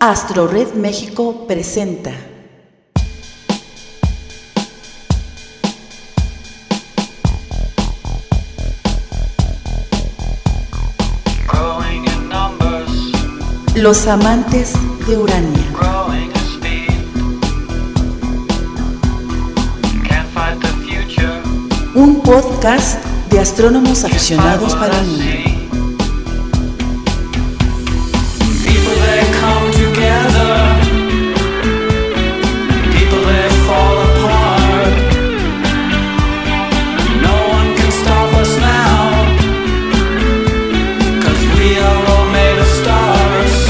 AstroRed México presenta. Los amantes de Urania. Un podcast de astrónomos aficionados para el mundo.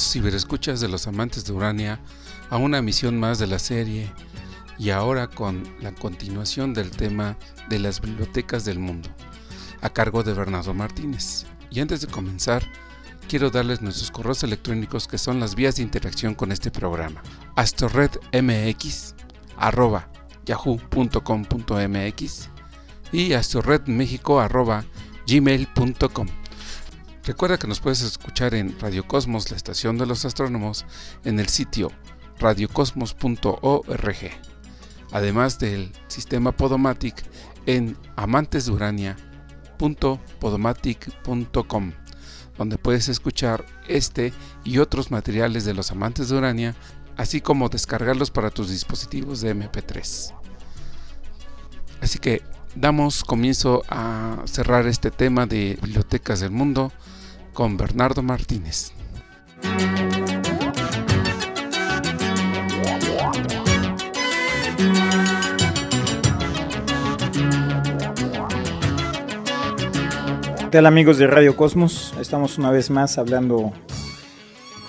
Ciberescuchas de los amantes de Urania a una emisión más de la serie y ahora con la continuación del tema de las bibliotecas del mundo, a cargo de Bernardo Martínez. Y antes de comenzar, quiero darles nuestros correos electrónicos que son las vías de interacción con este programa. astorredmx arroba yahoo.com.mx y astorredmexico arroba gmail.com. Recuerda que nos puedes escuchar en Radio Cosmos, la estación de los astrónomos, en el sitio radiocosmos.org, además del sistema Podomatic en amantesdurania.podomatic.com, donde puedes escuchar este y otros materiales de los amantes de Urania, así como descargarlos para tus dispositivos de MP3. Así que damos comienzo a cerrar este tema de bibliotecas del mundo con Bernardo Martínez. ¿Qué tal amigos de Radio Cosmos? Estamos una vez más hablando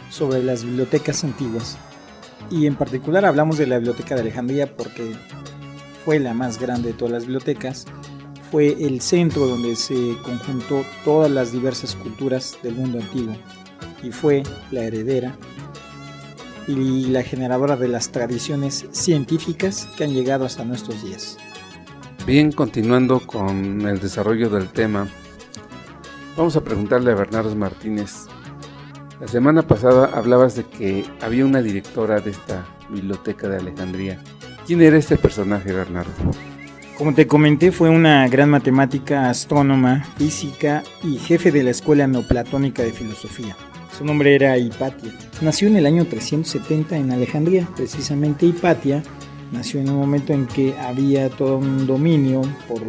sobre las bibliotecas antiguas. Y en particular hablamos de la Biblioteca de Alejandría porque fue la más grande de todas las bibliotecas fue el centro donde se conjuntó todas las diversas culturas del mundo antiguo y fue la heredera y la generadora de las tradiciones científicas que han llegado hasta nuestros días. Bien, continuando con el desarrollo del tema, vamos a preguntarle a Bernardo Martínez. La semana pasada hablabas de que había una directora de esta biblioteca de Alejandría. ¿Quién era este personaje, Bernardo? Como te comenté, fue una gran matemática, astrónoma, física y jefe de la Escuela Neoplatónica de Filosofía. Su nombre era Hipatia. Nació en el año 370 en Alejandría. Precisamente Hipatia nació en un momento en que había todo un dominio por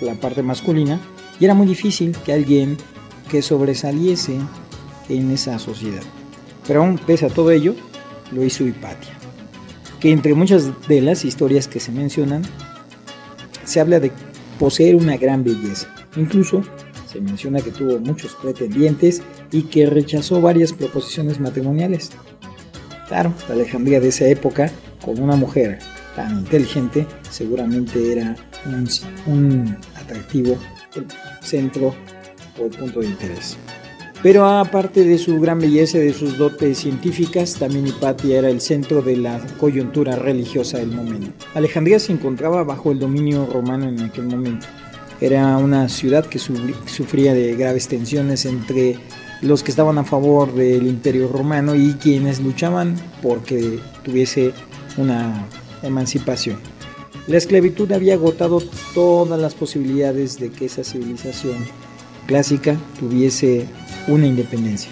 la parte masculina y era muy difícil que alguien que sobresaliese en esa sociedad. Pero aún pese a todo ello, lo hizo Hipatia. Que entre muchas de las historias que se mencionan, se habla de poseer una gran belleza. Incluso se menciona que tuvo muchos pretendientes y que rechazó varias proposiciones matrimoniales. Claro, la Alejandría de esa época, con una mujer tan inteligente, seguramente era un, atractivo centro o punto de interés. Pero aparte de su gran belleza y de sus dotes científicas, también Hipatia era el centro de la coyuntura religiosa del momento. Alejandría se encontraba bajo el dominio romano en aquel momento. Era una ciudad que sufría de graves tensiones entre los que estaban a favor del imperio romano y quienes luchaban porque tuviese una emancipación. La esclavitud había agotado todas las posibilidades de que esa civilización clásica tuviese una independencia.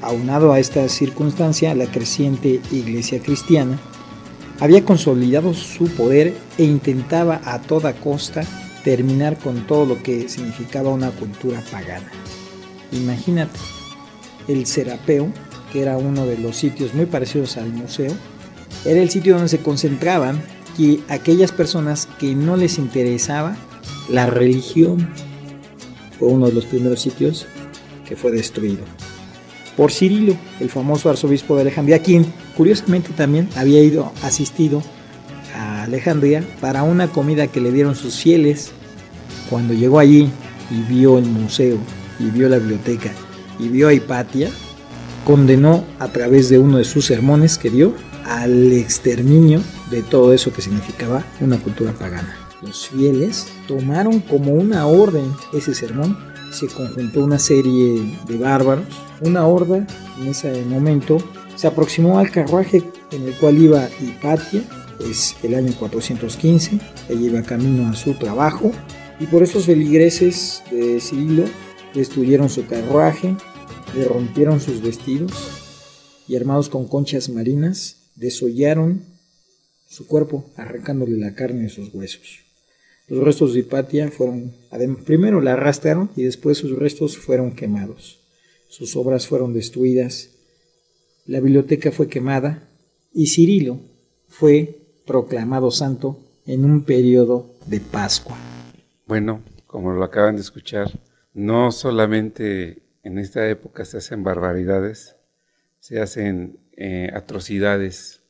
Aunado a esta circunstancia, la creciente iglesia cristiana había consolidado su poder e intentaba a toda costa terminar con todo lo que significaba una cultura pagana. Imagínate, el Serapeo, que era uno de los sitios muy parecidos al museo, era el sitio donde se concentraban aquellas personas que no les interesaba la religión. Fue uno de los primeros sitios que fue destruido por Cirilo, el famoso arzobispo de Alejandría, quien curiosamente también había ido asistido a Alejandría para una comida que le dieron sus fieles. Cuando llegó allí y vio el museo, y vio la biblioteca, y vio a Hipatia, condenó a través de uno de sus sermones que dio al exterminio de todo eso que significaba una cultura pagana. Los fieles tomaron como una orden ese sermón, se conjuntó una serie de bárbaros una horda en ese momento se aproximó al carruaje en el cual iba Hipatia, pues el año 415, ella iba camino a su trabajo, y por esos feligreses de Cirilo destruyeron su carruaje, le rompieron sus vestidos y armados con conchas marinas, desollaron su cuerpo, arrancándole la carne de sus huesos. Los restos de Hipatia fueron, primero la arrastraron y después sus restos fueron quemados sus obras fueron destruidas, la biblioteca fue quemada y Cirilo fue proclamado santo en un periodo de Pascua. Bueno, como lo acaban de escuchar, no solamente en esta época se hacen barbaridades, se hacen eh, atrocidades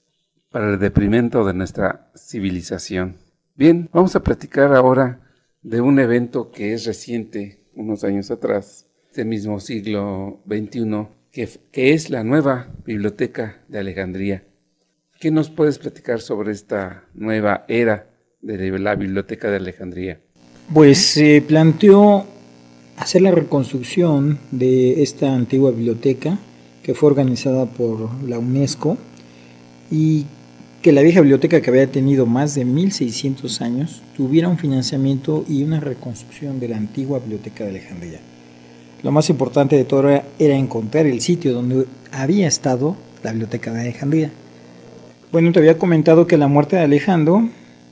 para el deprimento de nuestra civilización. Bien, vamos a platicar ahora de un evento que es reciente, unos años atrás, este mismo siglo XXI, que, que es la nueva biblioteca de Alejandría. ¿Qué nos puedes platicar sobre esta nueva era de la biblioteca de Alejandría? Pues se planteó hacer la reconstrucción de esta antigua biblioteca que fue organizada por la UNESCO y que la vieja biblioteca que había tenido más de 1600 años tuviera un financiamiento y una reconstrucción de la antigua biblioteca de Alejandría. Lo más importante de todo era, encontrar el sitio donde había estado la biblioteca de Alejandría. Bueno, te había comentado que la muerte de Alejandro,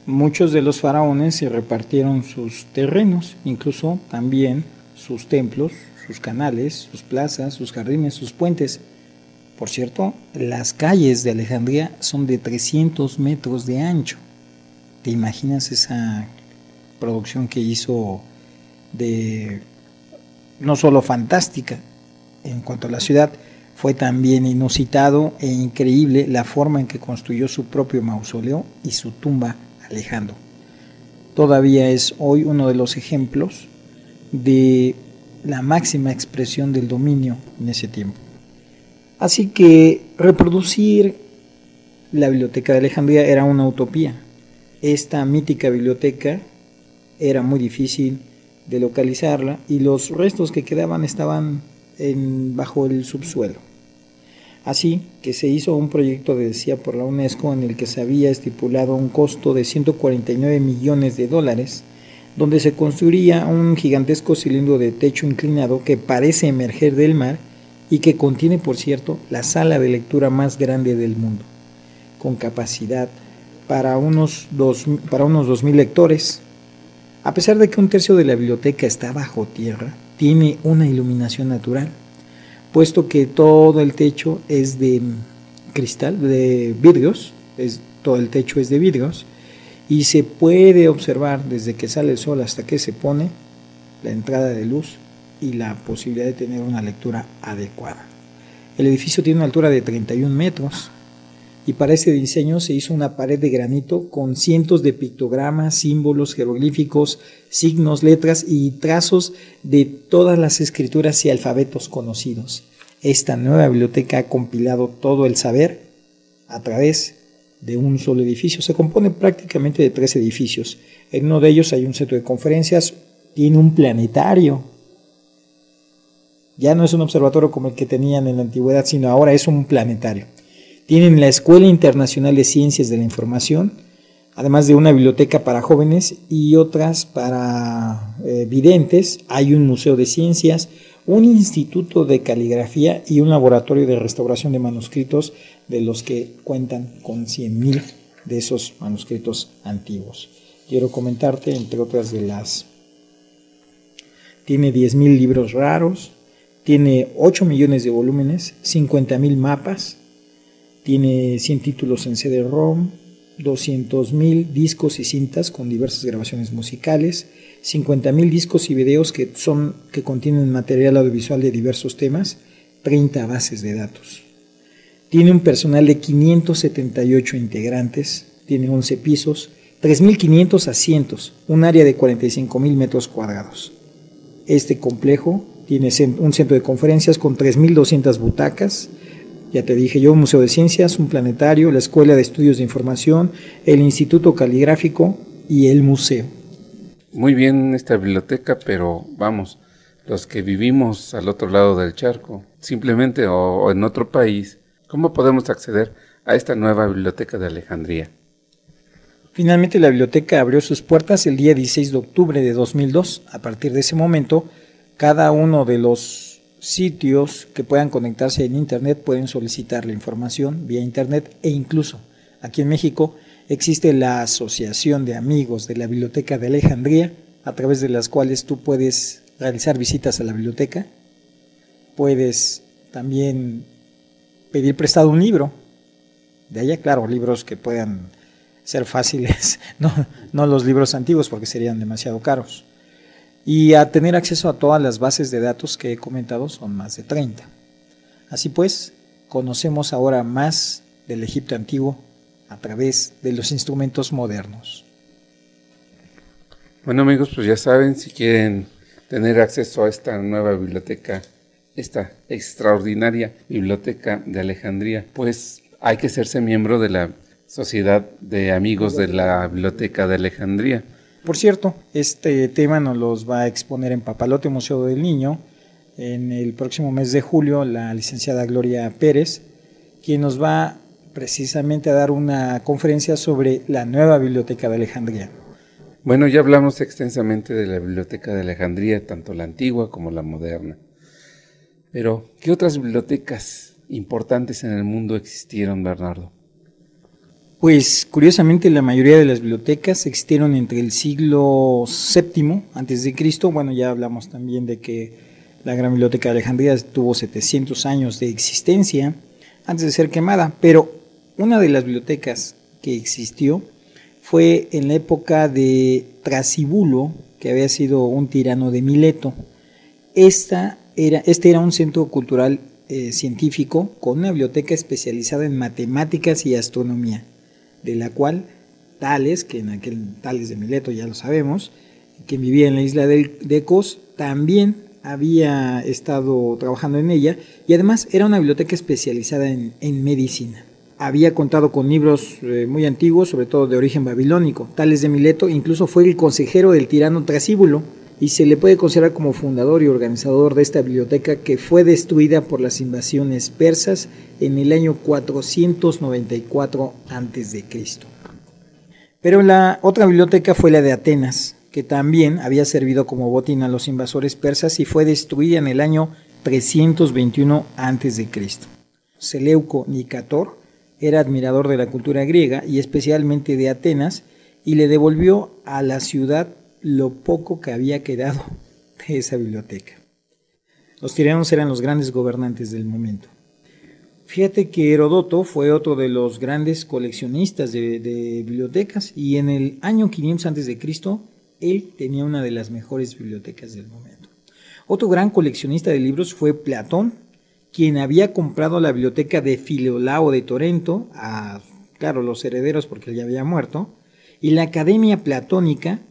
muchos de los faraones se repartieron sus terrenos, incluso también sus templos, sus canales, sus plazas, sus jardines, sus puentes. Por cierto, las calles de Alejandría son de 300 metros de ancho. ¿Te imaginas esa producción que hizo de no solo fantástica en cuanto a la ciudad, fue también inusitado e increíble la forma en que construyó su propio mausoleo y su tumba Alejandro. Todavía es hoy uno de los ejemplos de la máxima expresión del dominio en ese tiempo. Así que reproducir la biblioteca de Alejandría era una utopía. Esta mítica biblioteca era muy difícil de localizarla y los restos que quedaban estaban en, bajo el subsuelo. Así que se hizo un proyecto, decía, por la UNESCO en el que se había estipulado un costo de 149 millones de dólares, donde se construiría un gigantesco cilindro de techo inclinado que parece emerger del mar y que contiene, por cierto, la sala de lectura más grande del mundo, con capacidad para unos, dos, para unos 2.000 lectores, a pesar de que un tercio de la biblioteca está bajo tierra, tiene una iluminación natural, puesto que todo el techo es de cristal, de vidrios, es, todo el techo es de vidrios, y se puede observar desde que sale el sol hasta que se pone la entrada de luz y la posibilidad de tener una lectura adecuada. El edificio tiene una altura de 31 metros, y para este diseño se hizo una pared de granito con cientos de pictogramas, símbolos, jeroglíficos, signos, letras y trazos de todas las escrituras y alfabetos conocidos. Esta nueva biblioteca ha compilado todo el saber a través de un solo edificio. Se compone prácticamente de tres edificios. En uno de ellos hay un centro de conferencias, tiene un planetario. Ya no es un observatorio como el que tenían en la antigüedad, sino ahora es un planetario. Tienen la Escuela Internacional de Ciencias de la Información, además de una biblioteca para jóvenes y otras para eh, videntes. Hay un museo de ciencias, un instituto de caligrafía y un laboratorio de restauración de manuscritos de los que cuentan con 100.000 de esos manuscritos antiguos. Quiero comentarte, entre otras de las... Tiene 10.000 libros raros, tiene 8 millones de volúmenes, 50.000 mapas, tiene 100 títulos en CD-ROM, 200.000 discos y cintas con diversas grabaciones musicales, 50.000 discos y videos que, son, que contienen material audiovisual de diversos temas, 30 bases de datos. Tiene un personal de 578 integrantes, tiene 11 pisos, 3.500 asientos, un área de 45.000 metros cuadrados. Este complejo tiene un centro de conferencias con 3.200 butacas, ya te dije yo, un museo de ciencias, un planetario, la Escuela de Estudios de Información, el Instituto Caligráfico y el museo. Muy bien esta biblioteca, pero vamos, los que vivimos al otro lado del charco, simplemente o, en otro país, ¿cómo podemos acceder a esta nueva biblioteca de Alejandría? Finalmente la biblioteca abrió sus puertas el día 16 de octubre de 2002. A partir de ese momento, cada uno de los sitios que puedan conectarse en Internet pueden solicitar la información vía Internet e incluso aquí en México existe la Asociación de Amigos de la Biblioteca de Alejandría, a través de las cuales tú puedes realizar visitas a la biblioteca, puedes también pedir prestado un libro, de allá claro, libros que puedan ser fáciles, no, no los libros antiguos porque serían demasiado caros. Y a tener acceso a todas las bases de datos que he comentado son más de 30. Así pues, conocemos ahora más del Egipto antiguo a través de los instrumentos modernos. Bueno amigos, pues ya saben, si quieren tener acceso a esta nueva biblioteca, esta extraordinaria biblioteca de Alejandría, pues hay que hacerse miembro de la Sociedad de Amigos de la Biblioteca de Alejandría. Por cierto, este tema nos los va a exponer en Papalote Museo del Niño en el próximo mes de julio la licenciada Gloria Pérez, quien nos va precisamente a dar una conferencia sobre la nueva biblioteca de Alejandría. Bueno, ya hablamos extensamente de la biblioteca de Alejandría, tanto la antigua como la moderna. Pero, ¿qué otras bibliotecas importantes en el mundo existieron, Bernardo? Pues curiosamente la mayoría de las bibliotecas existieron entre el siglo VII antes de Cristo. Bueno, ya hablamos también de que la Gran Biblioteca de Alejandría tuvo 700 años de existencia antes de ser quemada, pero una de las bibliotecas que existió fue en la época de Trasibulo, que había sido un tirano de Mileto. Esta era, este era un centro cultural eh, científico con una biblioteca especializada en matemáticas y astronomía de la cual Tales, que en aquel Tales de Mileto ya lo sabemos, que vivía en la isla de Cos, también había estado trabajando en ella y además era una biblioteca especializada en, medicina. Había contado con libros eh, muy antiguos, sobre todo de origen babilónico. Tales de Mileto incluso fue el consejero del tirano Trasíbulo y se le puede considerar como fundador y organizador de esta biblioteca que fue destruida por las invasiones persas en el año 494 a.C. Pero la otra biblioteca fue la de Atenas, que también había servido como botín a los invasores persas y fue destruida en el año 321 a.C. Seleuco Nicator era admirador de la cultura griega y especialmente de Atenas y le devolvió a la ciudad lo poco que había quedado de esa biblioteca. Los tiranos eran los grandes gobernantes del momento. Fíjate que Herodoto fue otro de los grandes coleccionistas de, bibliotecas y en el año 500 a.C. él tenía una de las mejores bibliotecas del momento. Otro gran coleccionista de libros fue Platón, quien había comprado la biblioteca de Filolao de Torento a, claro, los herederos porque él ya había muerto, y la Academia Platónica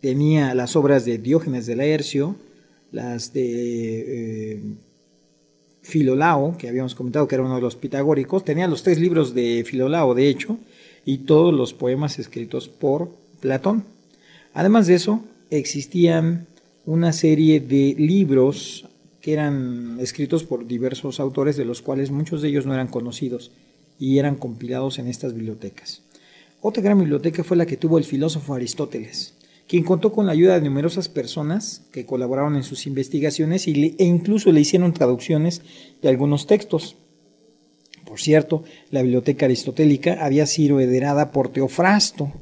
tenía las obras de Diógenes de Laercio, las de eh, Filolao, que habíamos comentado que era uno de los pitagóricos, tenía los tres libros de Filolao, de hecho, y todos los poemas escritos por Platón. Además de eso, existían una serie de libros que eran escritos por diversos autores, de los cuales muchos de ellos no eran conocidos y eran compilados en estas bibliotecas. Otra gran biblioteca fue la que tuvo el filósofo Aristóteles quien contó con la ayuda de numerosas personas que colaboraron en sus investigaciones e incluso le hicieron traducciones de algunos textos. Por cierto, la biblioteca aristotélica había sido heredada por Teofrasto,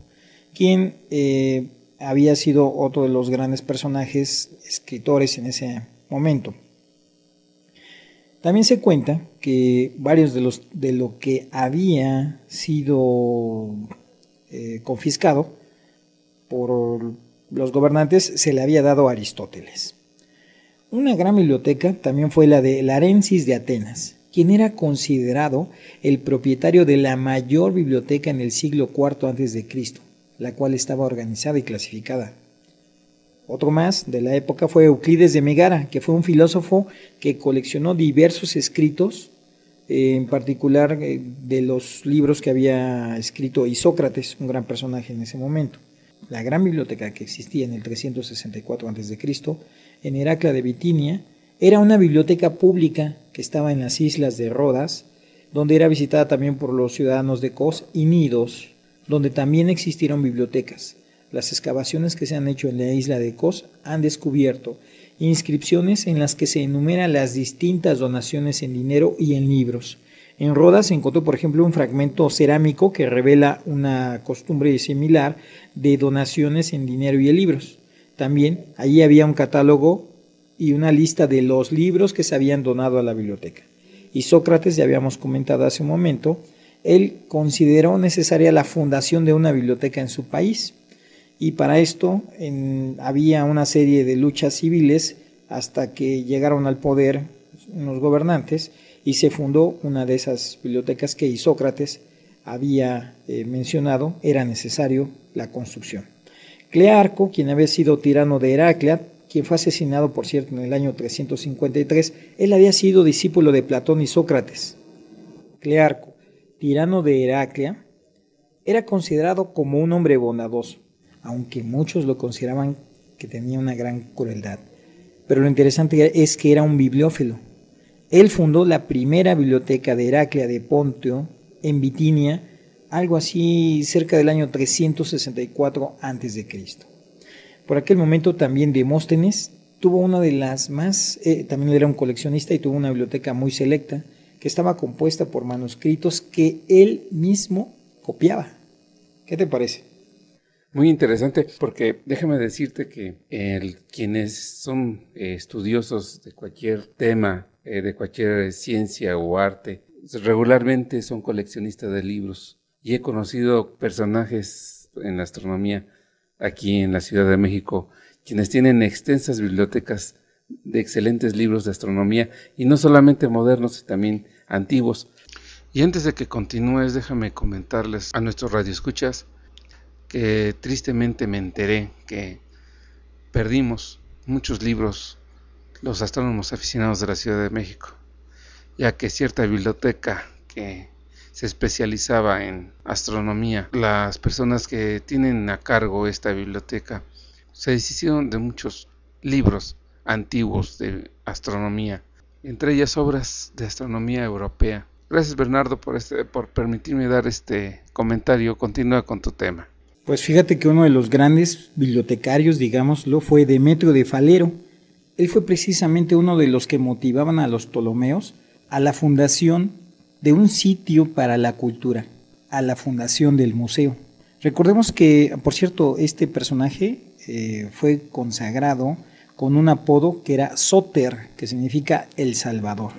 quien eh, había sido otro de los grandes personajes escritores en ese momento. También se cuenta que varios de, los, de lo que había sido eh, confiscado por los gobernantes se le había dado a Aristóteles. Una gran biblioteca también fue la de Larensis de Atenas, quien era considerado el propietario de la mayor biblioteca en el siglo IV a.C., la cual estaba organizada y clasificada. Otro más de la época fue Euclides de Megara, que fue un filósofo que coleccionó diversos escritos, en particular eh, de los libros que había escrito Isócrates, un gran personaje en ese momento. La gran biblioteca que existía en el 364 a.C., en Heracla de Bitinia, era una biblioteca pública que estaba en las islas de Rodas, donde era visitada también por los ciudadanos de Kos y Nidos, donde también existieron bibliotecas. Las excavaciones que se han hecho en la isla de Kos han descubierto inscripciones en las que se enumeran las distintas donaciones en dinero y en libros. En Rodas se encontró, por ejemplo, un fragmento cerámico que revela una costumbre similar de donaciones en dinero y en libros. También allí había un catálogo y una lista de los libros que se habían donado a la biblioteca. Y Sócrates, ya habíamos comentado hace un momento, él consideró necesaria la fundación de una biblioteca en su país y para esto había una serie de luchas civiles hasta que llegaron al poder unos gobernantes y se fundó una de esas bibliotecas que Isócrates había eh, mencionado, era necesario la construcción. Clearco, quien había sido tirano de Heraclea, quien fue asesinado, por cierto, en el año 353, él había sido discípulo de Platón y Sócrates. Clearco, tirano de Heraclea, era considerado como un hombre bondadoso, aunque muchos lo consideraban que tenía una gran crueldad. Pero lo interesante es que era un bibliófilo. Él fundó la primera biblioteca de Heraclea de Ponteo en Bitinia, algo así cerca del año 364 a.C. Por aquel momento también Demóstenes tuvo una de las más, eh, también era un coleccionista y tuvo una biblioteca muy selecta que estaba compuesta por manuscritos que él mismo copiaba. ¿Qué te parece? Muy interesante porque déjame decirte que quienes son eh, estudiosos de cualquier tema, eh, de cualquier ciencia o arte, regularmente son coleccionistas de libros. Y he conocido personajes en la astronomía aquí en la Ciudad de México, quienes tienen extensas bibliotecas de excelentes libros de astronomía, y no solamente modernos, sino también antiguos. Y antes de que continúes, déjame comentarles a nuestros radioescuchas que tristemente me enteré que perdimos muchos libros los astrónomos aficionados de la Ciudad de México, ya que cierta biblioteca que se especializaba en astronomía, las personas que tienen a cargo esta biblioteca se deshicieron de muchos libros antiguos de astronomía, entre ellas obras de astronomía europea. Gracias Bernardo por, este, por permitirme dar este comentario. Continúa con tu tema. Pues fíjate que uno de los grandes bibliotecarios, digámoslo, fue Demetrio de Falero. Él fue precisamente uno de los que motivaban a los Ptolomeos a la fundación de un sitio para la cultura, a la fundación del museo. Recordemos que, por cierto, este personaje eh, fue consagrado con un apodo que era Soter, que significa el Salvador.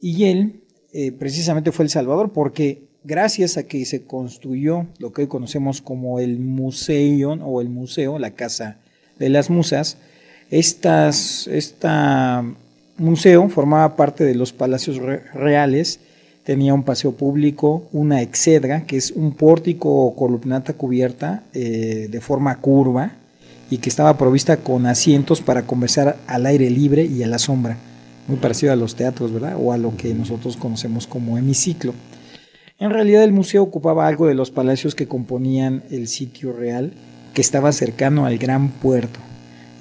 Y él eh, precisamente fue el Salvador porque gracias a que se construyó lo que hoy conocemos como el museo o el museo, la Casa de las Musas, estas, esta museo formaba parte de los palacios reales, tenía un paseo público, una exedra, que es un pórtico o columnata cubierta eh, de forma curva y que estaba provista con asientos para conversar al aire libre y a la sombra, muy parecido a los teatros, ¿verdad? O a lo que nosotros conocemos como hemiciclo. En realidad el museo ocupaba algo de los palacios que componían el sitio real, que estaba cercano al gran puerto.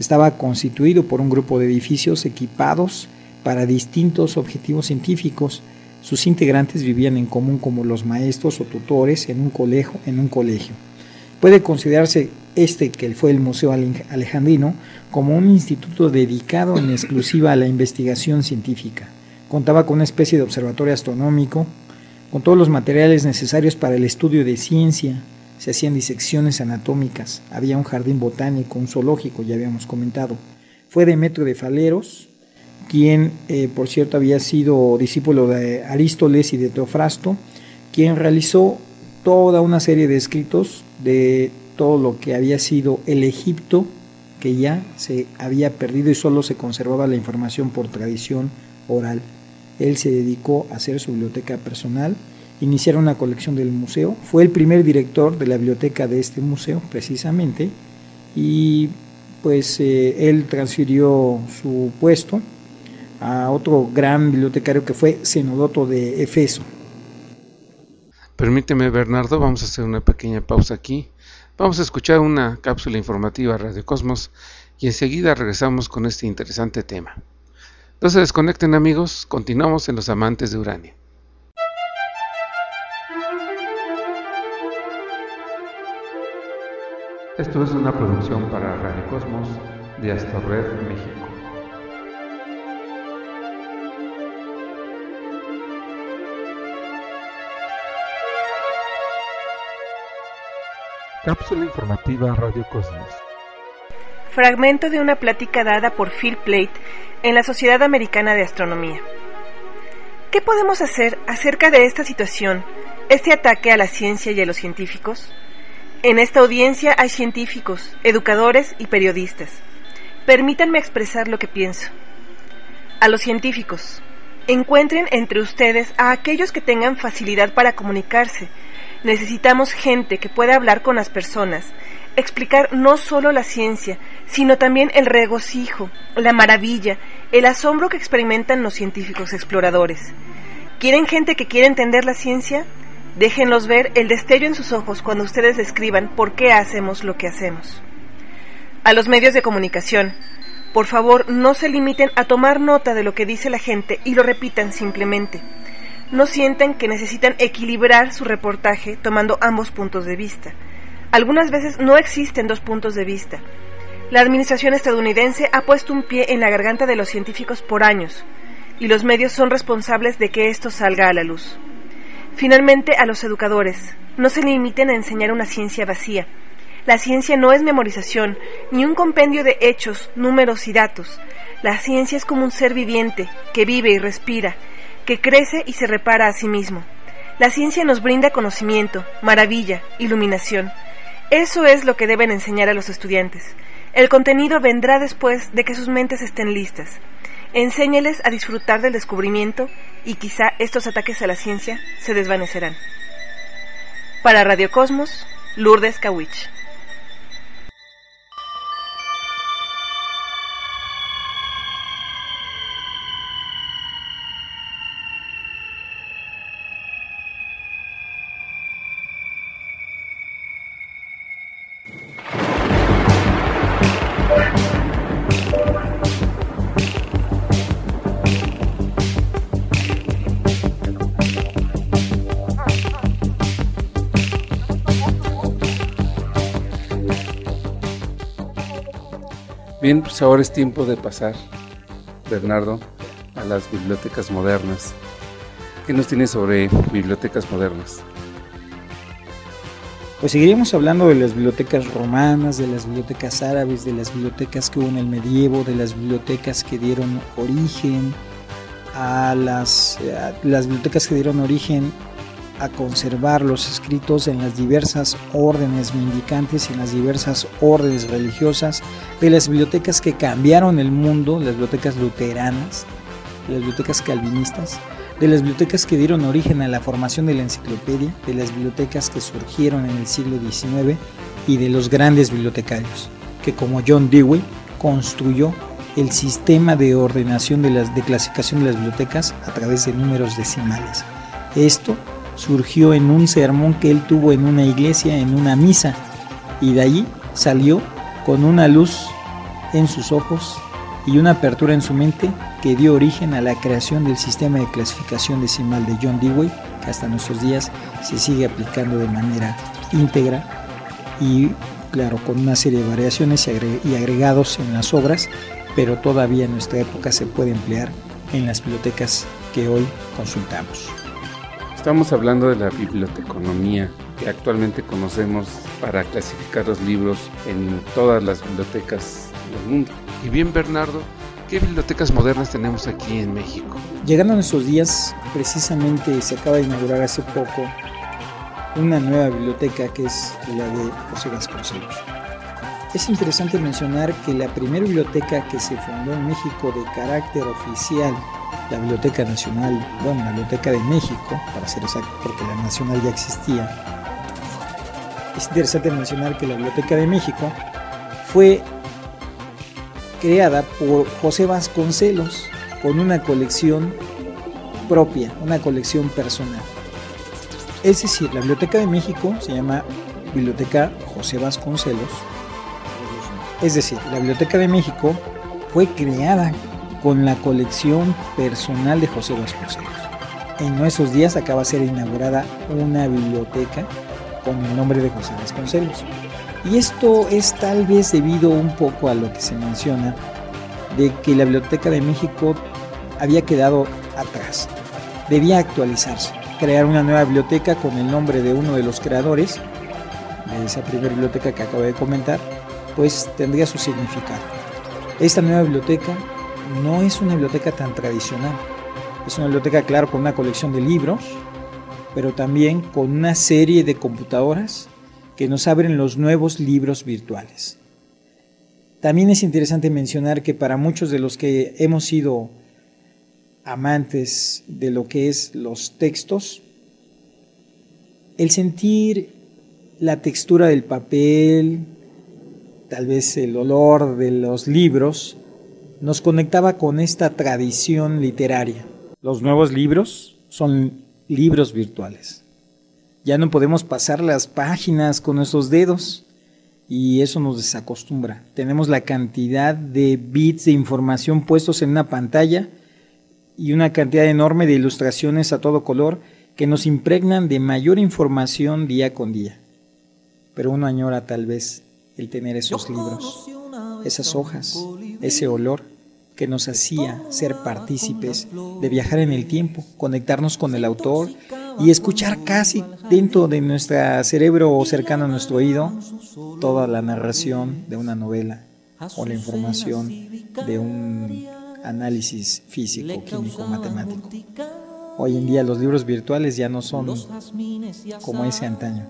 Estaba constituido por un grupo de edificios equipados para distintos objetivos científicos. Sus integrantes vivían en común como los maestros o tutores en un colegio. Un colegio. Puede considerarse este, que fue el Museo Alejandrino, como un instituto dedicado en exclusiva a la investigación científica. Contaba con una especie de observatorio astronómico, con todos los materiales necesarios para el estudio de ciencia. Se hacían disecciones anatómicas, había un jardín botánico, un zoológico, ya habíamos comentado. Fue Demetrio de Faleros, quien eh, por cierto había sido discípulo de Arístoles y de Teofrasto, quien realizó toda una serie de escritos de todo lo que había sido el Egipto, que ya se había perdido y solo se conservaba la información por tradición oral. Él se dedicó a hacer su biblioteca personal, iniciar una colección del museo, fue el primer director de la biblioteca de este museo precisamente y pues eh, él transfirió su puesto a otro gran bibliotecario que fue Zenodoto de Efeso. Permíteme Bernardo, vamos a hacer una pequeña pausa aquí. Vamos a escuchar una cápsula informativa Radio Cosmos y enseguida regresamos con este interesante tema. No se desconecten amigos, continuamos en Los Amantes de Urania. Esto es una producción para Radio Cosmos de Astorred, México. Cápsula informativa Radio Cosmos. Fragmento de una plática dada por Phil Plate en la Sociedad Americana de Astronomía. ¿Qué podemos hacer acerca de esta situación, este ataque a la ciencia y a los científicos? En esta audiencia hay científicos, educadores y periodistas. Permítanme expresar lo que pienso. A los científicos, encuentren entre ustedes a aquellos que tengan facilidad para comunicarse, Necesitamos gente que pueda hablar con las personas, explicar no solo la ciencia, sino también el regocijo, la maravilla, el asombro que experimentan los científicos exploradores. ¿Quieren gente que quiera entender la ciencia? Déjenlos ver el destello en sus ojos cuando ustedes describan por qué hacemos lo que hacemos. A los medios de comunicación, por favor, no se limiten a tomar nota de lo que dice la gente y lo repitan simplemente no sienten que necesitan equilibrar su reportaje tomando ambos puntos de vista. Algunas veces no existen dos puntos de vista. La administración estadounidense ha puesto un pie en la garganta de los científicos por años, y los medios son responsables de que esto salga a la luz. Finalmente, a los educadores, no se limiten a enseñar una ciencia vacía. La ciencia no es memorización, ni un compendio de hechos, números y datos. La ciencia es como un ser viviente, que vive y respira, que crece y se repara a sí mismo. La ciencia nos brinda conocimiento, maravilla, iluminación. Eso es lo que deben enseñar a los estudiantes. El contenido vendrá después de que sus mentes estén listas. Enséñeles a disfrutar del descubrimiento y quizá estos ataques a la ciencia se desvanecerán. Para Radio Cosmos, Lourdes Kawich. Pues ahora es tiempo de pasar, Bernardo, a las bibliotecas modernas. ¿Qué nos tiene sobre bibliotecas modernas? Pues seguiremos hablando de las bibliotecas romanas, de las bibliotecas árabes, de las bibliotecas que hubo en el medievo, de las bibliotecas que dieron origen a las, a las bibliotecas que dieron origen a conservar los escritos en las diversas órdenes mendicantes y en las diversas órdenes religiosas, de las bibliotecas que cambiaron el mundo, las bibliotecas luteranas, las bibliotecas calvinistas, de las bibliotecas que dieron origen a la formación de la enciclopedia, de las bibliotecas que surgieron en el siglo XIX y de los grandes bibliotecarios, que como John Dewey construyó el sistema de ordenación de, las, de clasificación de las bibliotecas a través de números decimales. Esto surgió en un sermón que él tuvo en una iglesia, en una misa, y de allí salió con una luz en sus ojos y una apertura en su mente que dio origen a la creación del sistema de clasificación decimal de John Dewey, que hasta nuestros días se sigue aplicando de manera íntegra y claro, con una serie de variaciones y agregados en las obras, pero todavía en nuestra época se puede emplear en las bibliotecas que hoy consultamos. Estamos hablando de la biblioteconomía que actualmente conocemos para clasificar los libros en todas las bibliotecas del mundo. Y bien, Bernardo, ¿qué bibliotecas modernas tenemos aquí en México? Llegando a nuestros días, precisamente se acaba de inaugurar hace poco una nueva biblioteca que es la de José Vasconcelos. Es interesante mencionar que la primera biblioteca que se fundó en México de carácter oficial, la Biblioteca Nacional, bueno, la Biblioteca de México, para ser exacto, porque la Nacional ya existía. Es interesante mencionar que la Biblioteca de México fue creada por José Vasconcelos con una colección propia, una colección personal. Es decir, la Biblioteca de México se llama Biblioteca José Vasconcelos es decir, la Biblioteca de México fue creada con la colección personal de José Vasconcelos. En nuestros días acaba de ser inaugurada una biblioteca con el nombre de José Vasconcelos. Y esto es tal vez debido un poco a lo que se menciona de que la Biblioteca de México había quedado atrás. Debía actualizarse, crear una nueva biblioteca con el nombre de uno de los creadores de esa primera biblioteca que acabo de comentar pues tendría su significado. Esta nueva biblioteca no es una biblioteca tan tradicional. Es una biblioteca, claro, con una colección de libros, pero también con una serie de computadoras que nos abren los nuevos libros virtuales. También es interesante mencionar que para muchos de los que hemos sido amantes de lo que es los textos, el sentir la textura del papel, tal vez el olor de los libros, nos conectaba con esta tradición literaria. Los nuevos libros son libros virtuales. Ya no podemos pasar las páginas con nuestros dedos y eso nos desacostumbra. Tenemos la cantidad de bits de información puestos en una pantalla y una cantidad enorme de ilustraciones a todo color que nos impregnan de mayor información día con día. Pero uno añora tal vez el tener esos libros, esas hojas, ese olor que nos hacía ser partícipes de viajar en el tiempo, conectarnos con el autor y escuchar casi dentro de nuestro cerebro o cercano a nuestro oído toda la narración de una novela o la información de un análisis físico, químico, matemático. Hoy en día los libros virtuales ya no son como ese antaño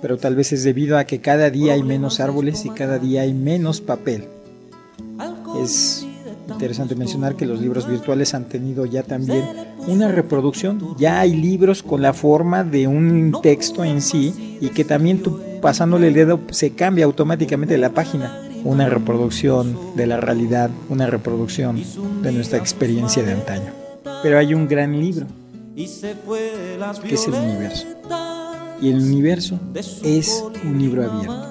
pero tal vez es debido a que cada día hay menos árboles y cada día hay menos papel. Es interesante mencionar que los libros virtuales han tenido ya también una reproducción. Ya hay libros con la forma de un texto en sí y que también tú pasándole el dedo se cambia automáticamente la página. Una reproducción de la realidad, una reproducción de nuestra experiencia de antaño. Pero hay un gran libro, que es el universo y el universo es un libro abierto.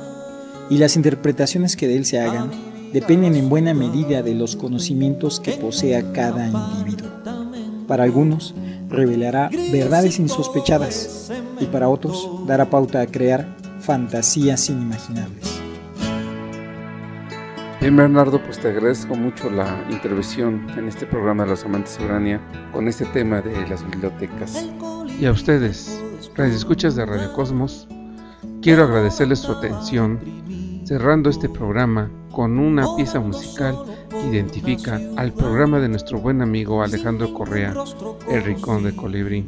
Y las interpretaciones que de él se hagan dependen en buena medida de los conocimientos que posea cada individuo. Para algunos, revelará verdades insospechadas y para otros dará pauta a crear fantasías inimaginables. Bien, Bernardo, pues te agradezco mucho la intervención en este programa de los amantes de Urania con este tema de las bibliotecas. Y a ustedes, escuchas de Radio Cosmos, quiero agradecerles su atención cerrando este programa con una pieza musical que identifica al programa de nuestro buen amigo Alejandro Correa, El Ricón de Colibrí.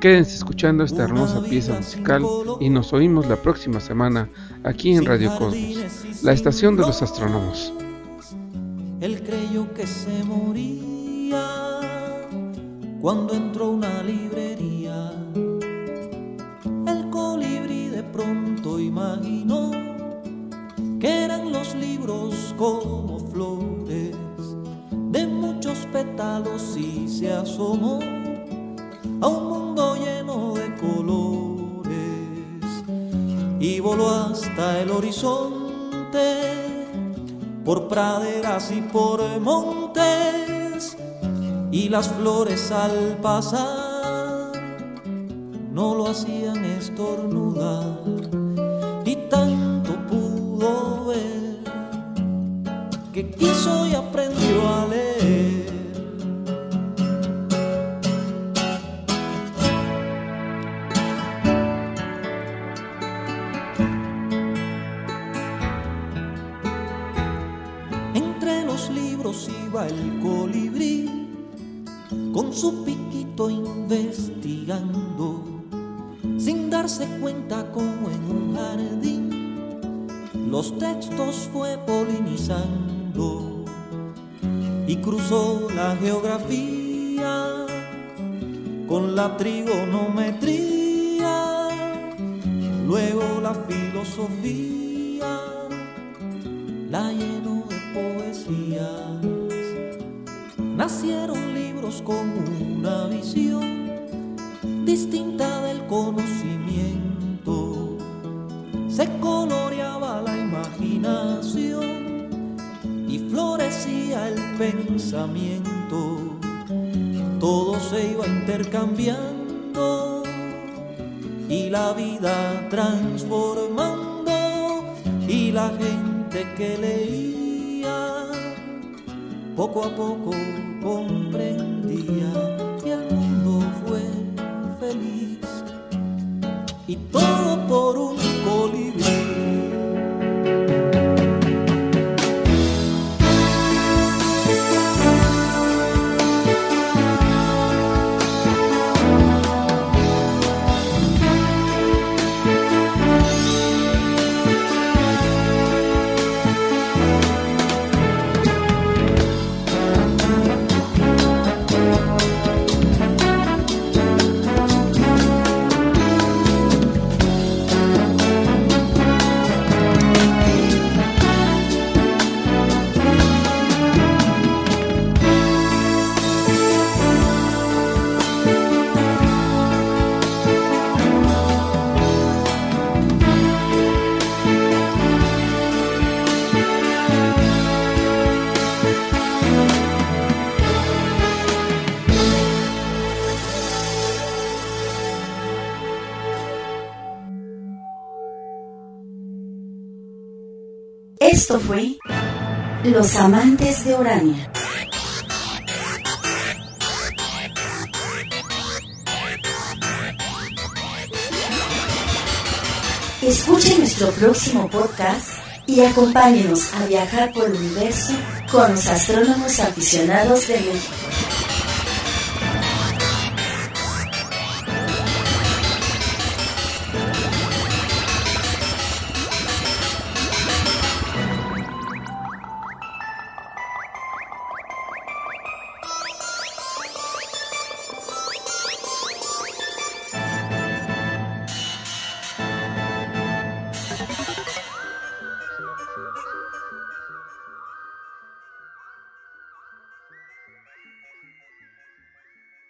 Quédense escuchando esta hermosa pieza musical y nos oímos la próxima semana aquí en Radio Cosmos, la estación de los astrónomos. Él creyó que se moría cuando entró una librería como flores de muchos pétalos y se asomó a un mundo lleno de colores y voló hasta el horizonte por praderas y por montes y las flores al pasar no lo hacían el colibrí con su piquito investigando, sin darse cuenta como en un jardín. Los textos fue polinizando y cruzó la geografía con la trigonometría, luego la filosofía Todo se iba intercambiando y la vida transformando y la gente que leía poco a poco comprendía que el mundo fue feliz y todo por un colibrí. Esto fue Los Amantes de Urania. Escuche nuestro próximo podcast y acompáñenos a viajar por el universo con los astrónomos aficionados de México.